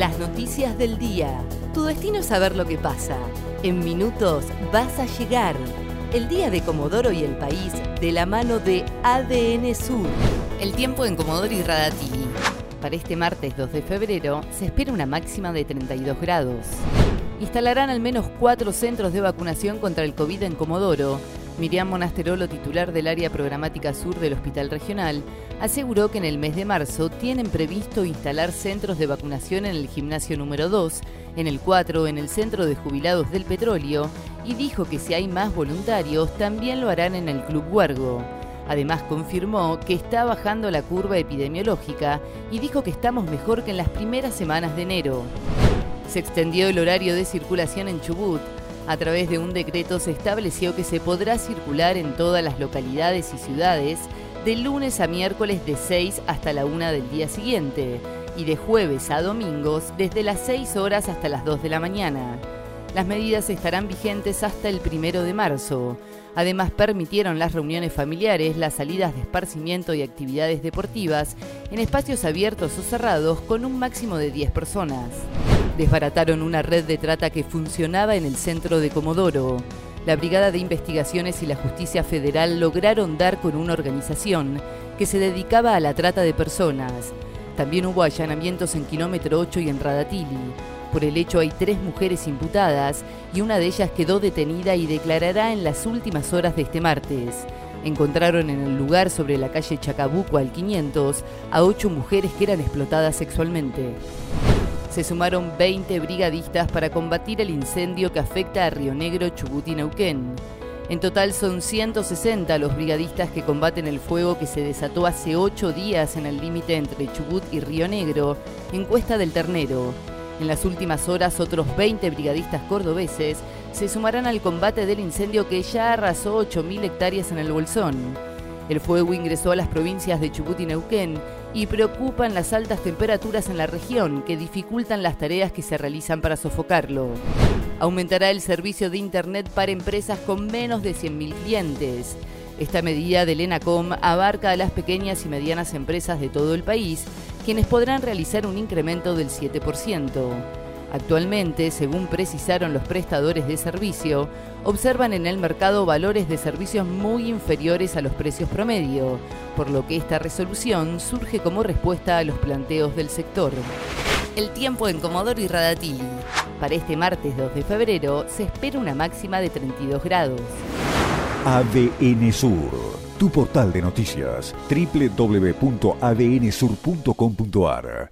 Las noticias del día. Tu destino es saber lo que pasa. En minutos vas a llegar. El día de Comodoro y el país de la mano de ADN Sur. El tiempo en Comodoro y Radatili. Para este martes 2 de febrero se espera una máxima de 32 grados. Instalarán al menos cuatro centros de vacunación contra el COVID en Comodoro Miriam Monasterolo, titular del área programática sur del Hospital Regional, aseguró que en el mes de marzo tienen previsto instalar centros de vacunación en el gimnasio número 2, en el 4, en el Centro de Jubilados del Petróleo, y dijo que si hay más voluntarios, también lo harán en el Club Huergo. Además confirmó que está bajando la curva epidemiológica y dijo que estamos mejor que en las primeras semanas de enero. Se extendió el horario de circulación en Chubut, a través de un decreto se estableció que se podrá circular en todas las localidades y ciudades de lunes a miércoles de 6 hasta la 1 del día siguiente y de jueves a domingos desde las 6 horas hasta las 2 de la mañana. Las medidas estarán vigentes hasta el primero de marzo. Además, permitieron las reuniones familiares, las salidas de esparcimiento y actividades deportivas en espacios abiertos o cerrados con un máximo de 10 personas. Desbarataron una red de trata que funcionaba en el centro de Comodoro. La Brigada de Investigaciones y la Justicia Federal lograron dar con una organización que se dedicaba a la trata de personas. También hubo allanamientos en kilómetro 8 y en Radatili. Por el hecho hay tres mujeres imputadas y una de ellas quedó detenida y declarará en las últimas horas de este martes. Encontraron en el lugar sobre la calle Chacabuco al 500 a ocho mujeres que eran explotadas sexualmente. Se sumaron 20 brigadistas para combatir el incendio que afecta a Río Negro, Chubut y Neuquén. En total son 160 los brigadistas que combaten el fuego que se desató hace ocho días en el límite entre Chubut y Río Negro, en Cuesta del Ternero. En las últimas horas, otros 20 brigadistas cordobeses se sumarán al combate del incendio que ya arrasó 8.000 hectáreas en el Bolsón. El fuego ingresó a las provincias de Chubut y Neuquén y preocupan las altas temperaturas en la región que dificultan las tareas que se realizan para sofocarlo. Aumentará el servicio de Internet para empresas con menos de 100.000 clientes. Esta medida del ENACOM abarca a las pequeñas y medianas empresas de todo el país quienes podrán realizar un incremento del 7%. Actualmente, según precisaron los prestadores de servicio, observan en el mercado valores de servicios muy inferiores a los precios promedio, por lo que esta resolución surge como respuesta a los planteos del sector. El tiempo en Comodoro y Radatili. Para este martes 2 de febrero se espera una máxima de 32 grados. ADN Sur tu portal de noticias www.adnsur.com.ar